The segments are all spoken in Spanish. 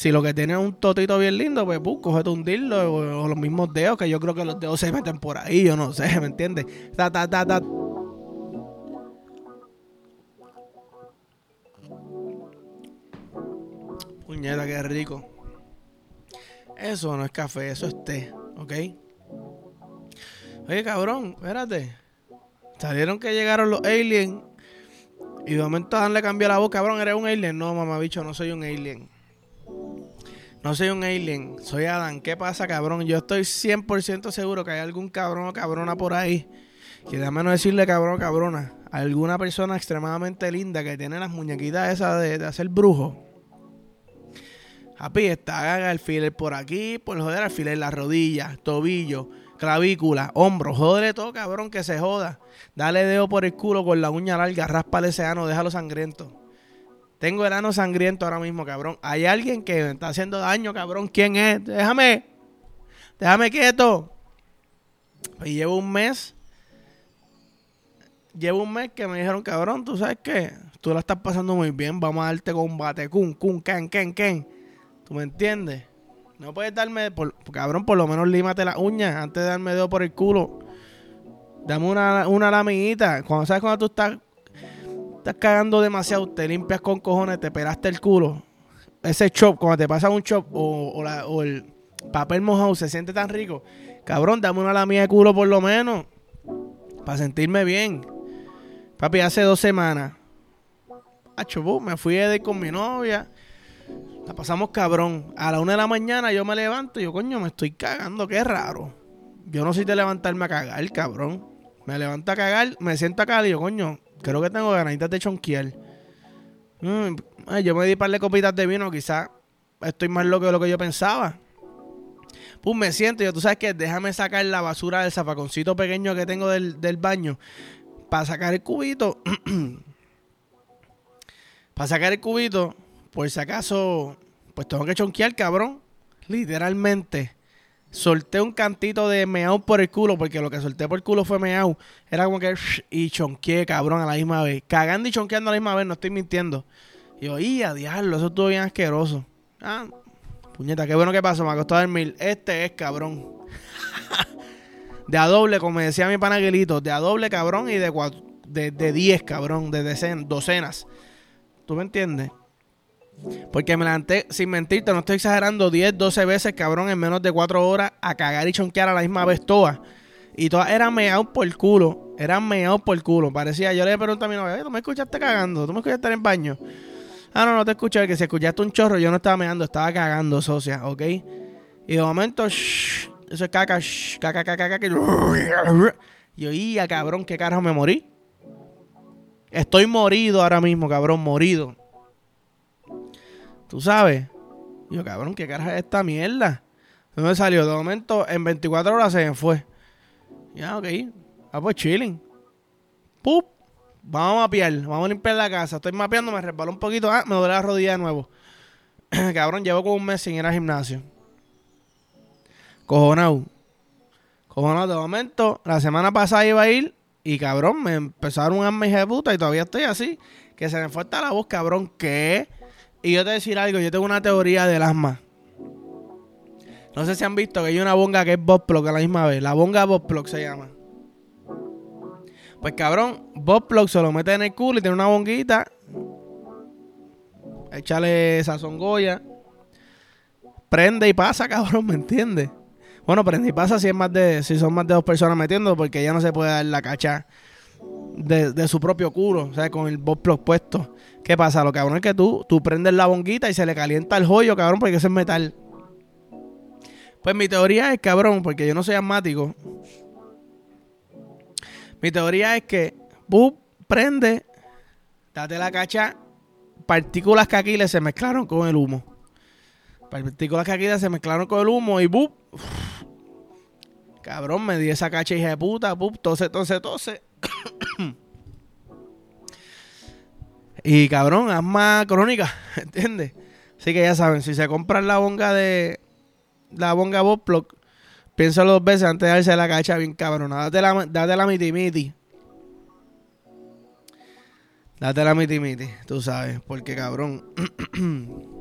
Si lo que tiene es un totito bien lindo, pues, pues cógete un dildo o, o los mismos dedos, que yo creo que los dedos se meten por ahí, yo no sé, ¿me entiendes? Ta, ta, ta, ta. Puñeta, qué rico. Eso no es café, eso es té, ¿ok? Oye, cabrón, espérate. Salieron que llegaron los aliens y de momento le cambió la voz, cabrón, ¿eres un alien? No, mamá bicho, no soy un alien. No soy un alien, soy Adán. ¿Qué pasa, cabrón? Yo estoy 100% seguro que hay algún cabrón o cabrona por ahí. Que déjame no decirle cabrón o cabrona. Alguna persona extremadamente linda que tiene las muñequitas esas de, de hacer brujo. Happy, está el filler por aquí, por joder, alfiler las rodillas, tobillo, clavícula, hombro, jódele todo, cabrón, que se joda. Dale dedo por el culo con la uña larga, raspale ese ano, déjalo sangriento. Tengo el ano sangriento ahora mismo, cabrón. Hay alguien que me está haciendo daño, cabrón. ¿Quién es? Déjame. Déjame quieto. Y llevo un mes. Llevo un mes que me dijeron, cabrón, ¿tú sabes qué? Tú la estás pasando muy bien. Vamos a darte combate. Kun, kun, ken, ken, ken. ¿Tú me entiendes? No puedes darme, cabrón, por lo menos límate las uñas antes de darme dedo por el culo. Dame una, una lamiguita. Cuando sabes cuando tú estás, estás cagando demasiado, te limpias con cojones, te pelaste el culo. Ese chop, cuando te pasa un chop o, la, o el papel mojado se siente tan rico. Cabrón, dame una lamilla de culo por lo menos. Para sentirme bien. Papi, hace dos semanas. Acho, me fui de con mi novia. La pasamos cabrón. A la una de la mañana yo me levanto y yo, coño, me estoy cagando, qué raro. Yo no soy de levantarme a cagar, cabrón. Me levanto a cagar, me siento a cagar y yo, coño, creo que tengo ganitas de chonquier. Mm, yo me di par de copitas de vino, quizás estoy más loco de lo que yo pensaba. Pues me siento, yo, tú sabes que déjame sacar la basura del zafaconcito pequeño que tengo del, del baño. Para sacar el cubito. para sacar el cubito por si acaso, pues tengo que chonquear, cabrón. Literalmente. Solté un cantito de meao por el culo, porque lo que solté por el culo fue meao. Era como que. Y chonqueé, cabrón, a la misma vez. Cagando y chonqueando a la misma vez, no estoy mintiendo. Y yo, y a diablo, eso estuvo bien asqueroso. Ah, puñeta, qué bueno que pasó, me acostó a dormir. Este es, cabrón. de a doble, como decía mi panaguelito, de a doble, cabrón, y de cuatro, de, de diez, cabrón, de decen, docenas. ¿Tú me entiendes? Porque me levanté, sin mentirte, no estoy exagerando, 10, 12 veces, cabrón, en menos de 4 horas a cagar y chonquear a la misma vez todas. Y todas eran meados por el culo. Eran meados por el culo. Parecía, yo le pregunté a mi novia, ¿tú me escuchaste cagando? ¿Tú me escuchaste en el baño? Ah, no, no te escuché, que si escuchaste un chorro, yo no estaba meando, estaba cagando, socia, ¿ok? Y de momento, shh, eso es caca, shh, caca, caca, caca. Y yo, ya, cabrón, ¿qué carajo me morí? Estoy morido ahora mismo, cabrón, morido. Tú sabes. yo, cabrón, ¿qué carajo es esta mierda? ¿De dónde salió? De momento, en 24 horas se me fue. Ya, ok. Ah, pues chilling. ¡Pup! Vamos a mapear. Vamos a limpiar la casa. Estoy mapeando, me resbaló un poquito. Ah, me duele la rodilla de nuevo. cabrón, llevo como un mes sin ir al gimnasio. Cojonado. Cojonado. De momento, la semana pasada iba a ir y cabrón, me empezaron a de puta y todavía estoy así. Que se me fue hasta la voz, cabrón. ¿Qué? Y yo te decir algo, yo tengo una teoría del asma. No sé si han visto que hay una bonga que es Bobplug a la misma vez. La bonga Bobplug se llama. Pues cabrón, Bobplug se lo mete en el culo y tiene una bonguita. Échale sazón goya. Prende y pasa, cabrón, ¿me entiendes? Bueno, prende y pasa si es más de, si son más de dos personas metiendo, porque ya no se puede dar la cacha de, de su propio culo, o sea, con el Bobplug puesto. ¿Qué pasa? Lo cabrón es que tú, tú prendes la bonguita y se le calienta el joyo, cabrón, porque ese es metal. Pues mi teoría es, cabrón, porque yo no soy asmático. Mi teoría es que, ¡bup! prende, date la cacha, partículas caquiles se mezclaron con el humo. Partículas caquiles se mezclaron con el humo y ¡bup! Cabrón, me di esa cacha hija de puta, ¡bup! Tose, tose, tose. Y cabrón, asma crónica, ¿entiendes? Así que ya saben, si se compran la bonga de la bonga Bobplug, piénsalo dos veces antes de darse la cacha bien cabrón. Date la, date la miti miti. Date la miti miti, tú sabes, porque cabrón.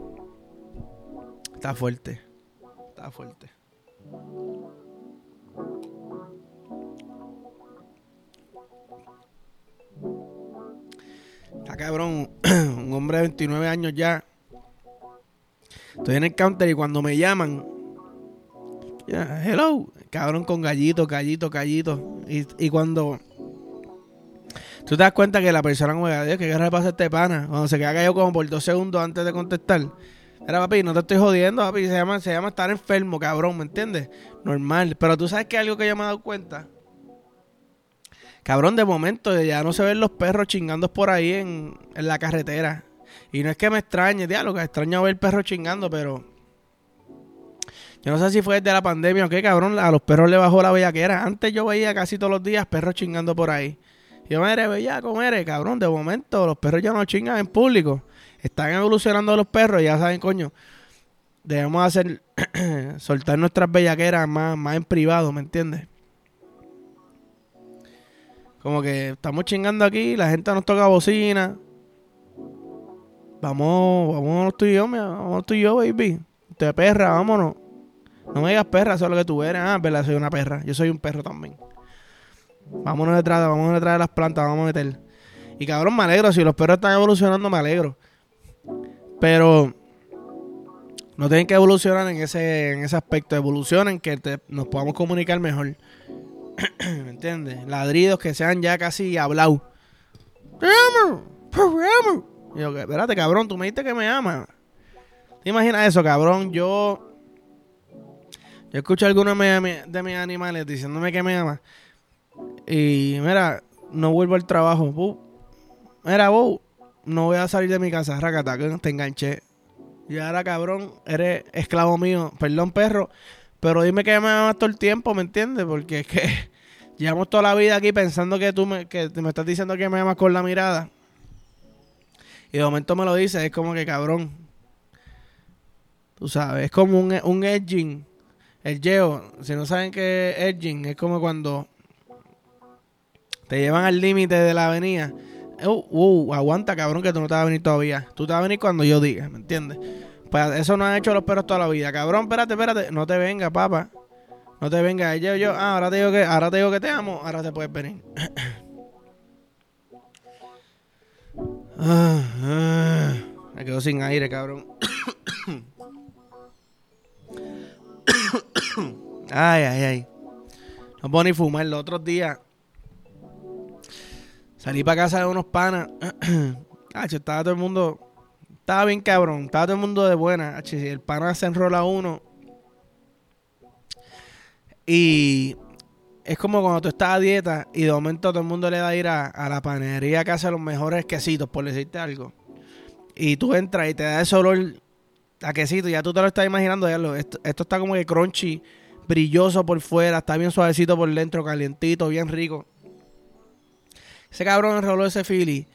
Está fuerte. Está fuerte. Está cabrón. Un hombre de 29 años ya. Estoy en el counter y cuando me llaman. hello. Cabrón con gallito, gallito, gallito. Y, y cuando. Tú te das cuenta que la persona como Dios, ¿qué le pasa a este pana? Cuando se queda callado como por dos segundos antes de contestar. Era papi, no te estoy jodiendo, papi. Se llama, se llama estar enfermo, cabrón, ¿me entiendes? Normal. Pero tú sabes que algo que yo me he dado cuenta. Cabrón, de momento ya no se ven los perros chingando por ahí en, en la carretera. Y no es que me extrañe, que extraño ver perros chingando, pero. Yo no sé si fue desde la pandemia o qué, cabrón. A los perros le bajó la bellaquera. Antes yo veía casi todos los días perros chingando por ahí. Yo, madre, bellaco, eres, cabrón. De momento los perros ya no chingan en público. Están evolucionando los perros, ya saben, coño. Debemos hacer. soltar nuestras bellaqueras más, más en privado, ¿me entiendes? Como que estamos chingando aquí, la gente nos toca bocina. Vamos, vamos tú y yo, vamos tú y yo, baby. Usted perra, vámonos. No me digas perra, eso es lo que tú eres. Ah, verdad, soy una perra. Yo soy un perro también. Vámonos detrás, vamos detrás de las plantas, vamos a meter. Y cabrón, me alegro. Si los perros están evolucionando, me alegro. Pero no tienen que evolucionar en ese, en ese aspecto. Evolucionen que nos podamos comunicar mejor. ¿Me entiendes? Ladridos que sean ya casi hablados. Te amo, te amo. Espérate, cabrón, tú me dijiste que me amas. ¿Te imaginas eso, cabrón? Yo. Yo escucho a algunos de mis animales diciéndome que me ama. Y mira, no vuelvo al trabajo. Mira, vos, no voy a salir de mi casa. Racata, que te enganché. Y ahora, cabrón, eres esclavo mío. Perdón, perro. Pero dime que me amas todo el tiempo, ¿me entiendes? Porque es que llevamos toda la vida aquí pensando que tú me, que me estás diciendo que me amas con la mirada. Y de momento me lo dices, es como que cabrón. Tú sabes, es como un, un edging. El geo, si no saben qué es edging, es como cuando te llevan al límite de la avenida. Uh, uh, aguanta, cabrón, que tú no te vas a venir todavía. Tú te vas a venir cuando yo diga, ¿me entiendes? Pues eso no han hecho los perros toda la vida. Cabrón, espérate, espérate. No te venga, papá. No te venga. Yo, yo, ah, ahora te digo que, ahora te digo que te amo. Ahora te puedes venir. ah, ah. Me quedo sin aire, cabrón. ay, ay, ay. No puedo ni fumar. Los otros días salí para casa de unos panas. ah, estaba todo el mundo estaba bien cabrón, estaba todo el mundo de buena. El pana se enrola uno. Y es como cuando tú estás a dieta y de momento todo el mundo le da a ir a, la panería que hace los mejores quesitos, por decirte algo. Y tú entras y te da ese olor a quesito, ya tú te lo estás imaginando. Esto está como que crunchy, brilloso por fuera, está bien suavecito por dentro, calientito, bien rico. Ese cabrón enroló ese Philly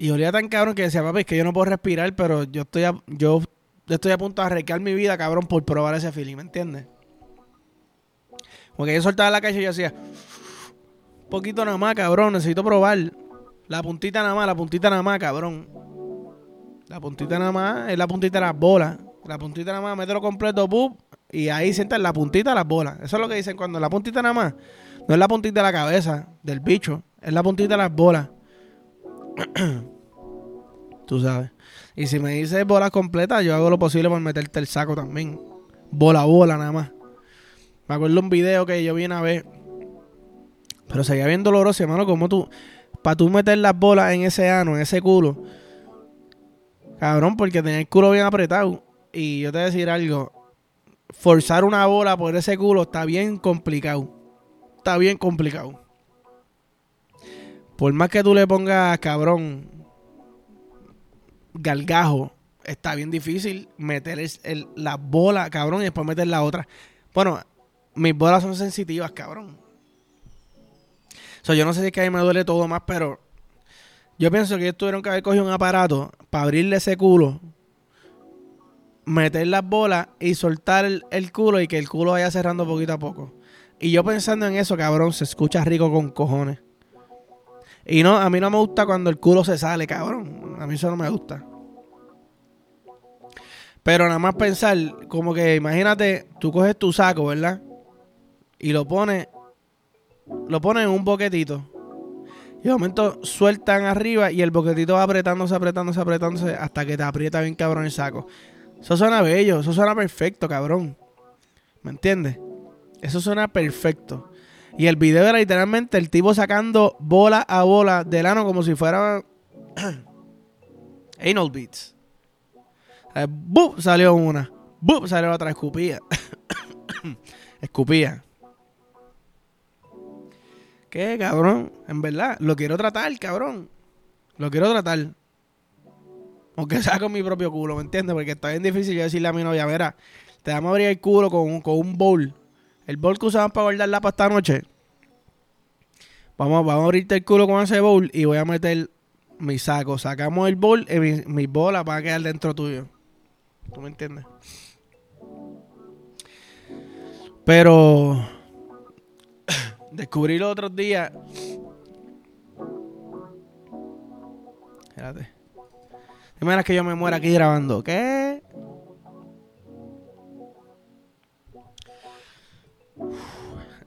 y olía tan cabrón que decía, papi, es que yo no puedo respirar, pero yo estoy a, yo estoy a punto de arrancar mi vida, cabrón, por probar ese feeling, ¿me entiendes? Porque yo soltaba la calle y yo hacía, poquito nada más, cabrón, necesito probar. La puntita nada más, la puntita nada más, cabrón. La puntita nada más es la puntita de las bolas. La puntita nada más, mételo completo, ¡pum! y ahí sientas la puntita de las bolas. Eso es lo que dicen cuando la puntita nada más. No es la puntita de la cabeza del bicho, es la puntita de las bolas. Tú sabes. Y si me dices bola completa, yo hago lo posible por meterte el saco también. Bola a bola nada más. Me acuerdo un video que yo vi una vez. Pero seguía bien doloroso, hermano, como tú. Para tú meter las bolas en ese ano, en ese culo. Cabrón, porque tenía el culo bien apretado. Y yo te voy a decir algo. Forzar una bola por ese culo está bien complicado. Está bien complicado. Por más que tú le pongas, cabrón, galgajo, está bien difícil meter el, la bola, cabrón, y después meter la otra. Bueno, mis bolas son sensitivas, cabrón. O sea, yo no sé si es que a mí me duele todo más, pero yo pienso que ellos tuvieron que haber cogido un aparato para abrirle ese culo, meter las bolas y soltar el, el, culo y que el culo vaya cerrando poquito a poco. Y yo pensando en eso, cabrón, se escucha rico con cojones. Y no, a mí no me gusta cuando el culo se sale, cabrón. A mí eso no me gusta. Pero nada más pensar, como que imagínate, tú coges tu saco, ¿verdad? Y lo pones, lo pones en un boquetito. Y de momento sueltan arriba y el boquetito va apretándose, apretándose, apretándose hasta que te aprieta bien cabrón el saco. Eso suena bello, eso suena perfecto, cabrón. ¿Me entiendes? Eso suena perfecto. Y el video era literalmente el tipo sacando bola a bola del ano como si fuera anal beats. Eh, Salió una. ¡Bum! Salió otra. Escupía. Escupía. ¿Qué, cabrón? En verdad, lo quiero tratar, cabrón. Lo quiero tratar. Aunque sea con mi propio culo, ¿me entiendes? Porque está bien difícil yo decirle a mi novia, mira, te vamos a abrir el culo con, un, con un bowl. El bowl que usamos para guardar la esta noche. Vamos, vamos a abrirte el culo con ese bowl y voy a meter mi saco. Sacamos el bowl y mi, mi bola va a quedar dentro tuyo. ¿Tú me entiendes? Pero descubrí los otros días. Espérate. Primera que yo me muera aquí grabando. ¿Qué?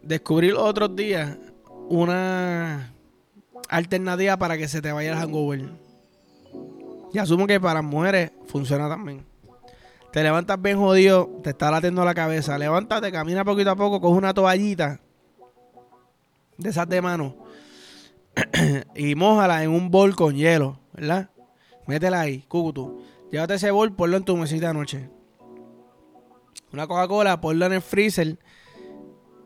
Descubrí los otros días una alternativa para que se te vaya el hangover. Y asumo que para mujeres funciona también. Te levantas bien jodido, te está latiendo la cabeza. Levántate, camina poquito a poco, coge una toallita de esas de mano y mojala en un bol con hielo, ¿verdad? Métela ahí, cucutu. Llévate ese bol, ponlo en tu mesita de noche. Una Coca-Cola, ponlo en el freezer.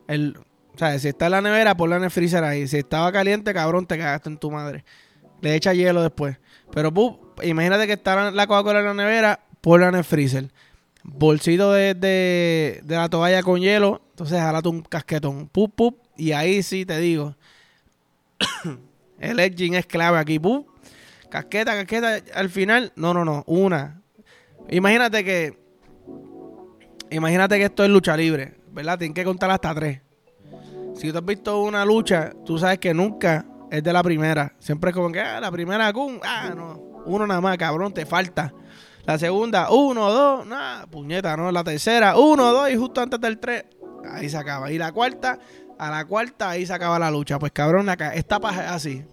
El, o sea, si está en la nevera, ponlo en el freezer ahí. Si estaba caliente, cabrón, te cagaste en tu madre. Le echa hielo después. Pero, imagínate que está la Coca-Cola en la nevera, ponla en el freezer. Bolsito de, de, la toalla con hielo. Entonces, jalate un casquetón. Pup, pup. Y ahí sí te digo. el edging es clave aquí. Pup. Casqueta, casqueta. Al final, no, no, no. Una. Imagínate que. Imagínate que esto es lucha libre. ¿Verdad? Tienes que contar hasta tres. Si tú has visto una lucha, tú sabes que nunca es de la primera. Siempre es como que, ah, la primera, cum, ah, no. Uno nada más, cabrón, te falta. La segunda, uno, dos, nada, puñeta, ¿no? La tercera, uno, dos, y justo antes del tres, ahí se acaba. Y la cuarta, a la cuarta, ahí se acaba la lucha. Pues cabrón, acá, esta paja es así.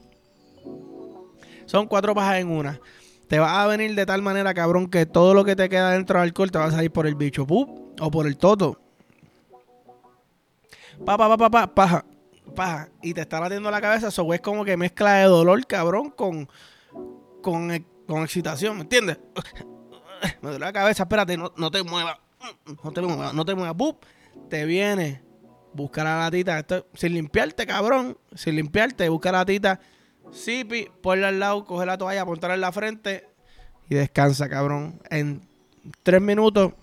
Son cuatro pajas en una. Te va a venir de tal manera, cabrón, que todo lo que te queda dentro del alcohol te va a salir por el bicho, pup, o por el toto. Pa, pa, pa, pa, pa, paja, paja. Y te está latiendo la cabeza, eso es como que mezcla de dolor, cabrón, con, con, con excitación, ¿me entiendes? me duele la cabeza, espérate, no, te muevas, no te muevas, no te muevas, te viene, busca la latita, esto, sin limpiarte, cabrón, sin limpiarte, busca la latita, sipi, ponla al lado, coge la toalla, apuntarla en la frente y descansa, cabrón. En tres minutos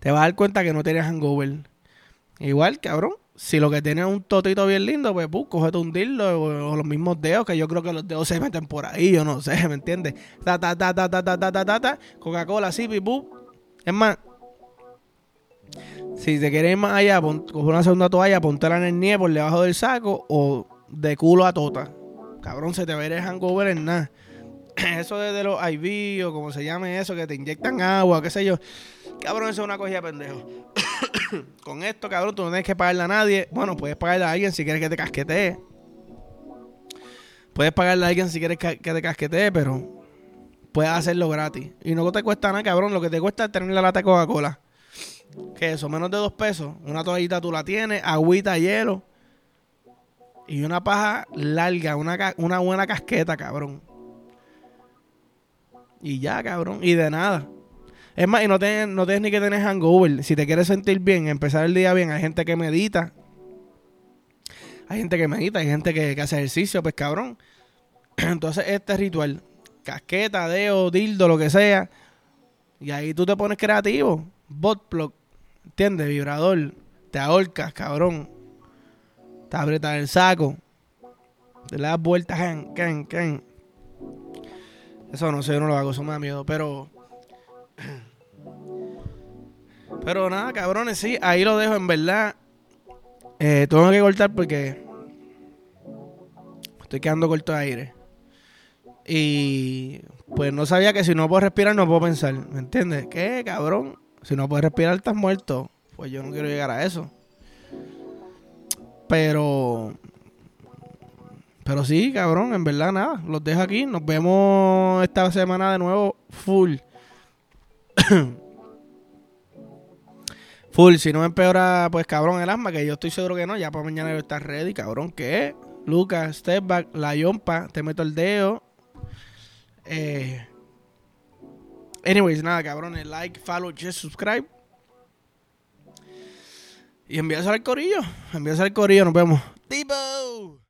te vas a dar cuenta que no tienes hangover. Igual, cabrón, si lo que tienes es un totito bien lindo, pues, pues cógete un dildo o, los mismos dedos, que yo creo que los dedos se meten por ahí, yo no sé, ¿me entiendes? Ta, ta, ta, ta, ta, ta, ta, ta, ta, Coca-Cola, sí, pipú. Es más, si te quieres ir más allá, coge una segunda toalla, pontela en el nie por debajo del saco o de culo a tota. Cabrón, se te va a ir el hangover en nada. Eso de, los IV o como se llame eso, que te inyectan agua, qué sé yo. Cabrón, eso es una cogida pendejo. con esto, cabrón, tú no tienes que pagarle a nadie. Bueno, puedes pagarle a alguien si quieres que te casquetee. Puedes pagarle a alguien si quieres que, te casquetee, pero puedes hacerlo gratis. Y no te cuesta nada, cabrón. Lo que te cuesta es tener la lata de Coca-Cola. Que eso, menos de dos pesos. Una toallita tú la tienes, agüita, hielo. Y una paja larga, una, una buena casqueta, cabrón. Y ya, cabrón. Y de nada. Es más, y no tienes, no ni que tener hangover. Si te quieres sentir bien, empezar el día bien, hay gente que medita. Hay gente que medita, hay gente que, hace ejercicio, pues cabrón. Entonces, este ritual, casqueta, dedo, dildo, lo que sea. Y ahí tú te pones creativo. Bot plug, ¿entiendes? Vibrador. Te ahorcas, cabrón. Te apretas el saco. Te das vueltas, can. Eso no sé, yo no lo hago, eso me da miedo. Pero pero nada, cabrones, sí, ahí lo dejo, en verdad. Eh, tengo que cortar porque estoy quedando corto de aire. Y pues no sabía que si no puedo respirar no puedo pensar. ¿Me entiendes? ¿Qué, cabrón? Si no puedes respirar estás muerto. Pues yo no quiero llegar a eso. Pero... Pero sí, cabrón, en verdad nada. Los dejo aquí. Nos vemos esta semana de nuevo full. full. Si no me empeora, pues cabrón, el asma, que yo estoy seguro que no. Ya para mañana yo estar ready, cabrón. ¿Qué? Lucas, step back, la yompa, te meto el dedo. Eh, anyways, nada, cabrones. Like, follow, just subscribe. Y envíaselo al corillo. Envíaselo al corillo. Nos vemos. Tipo.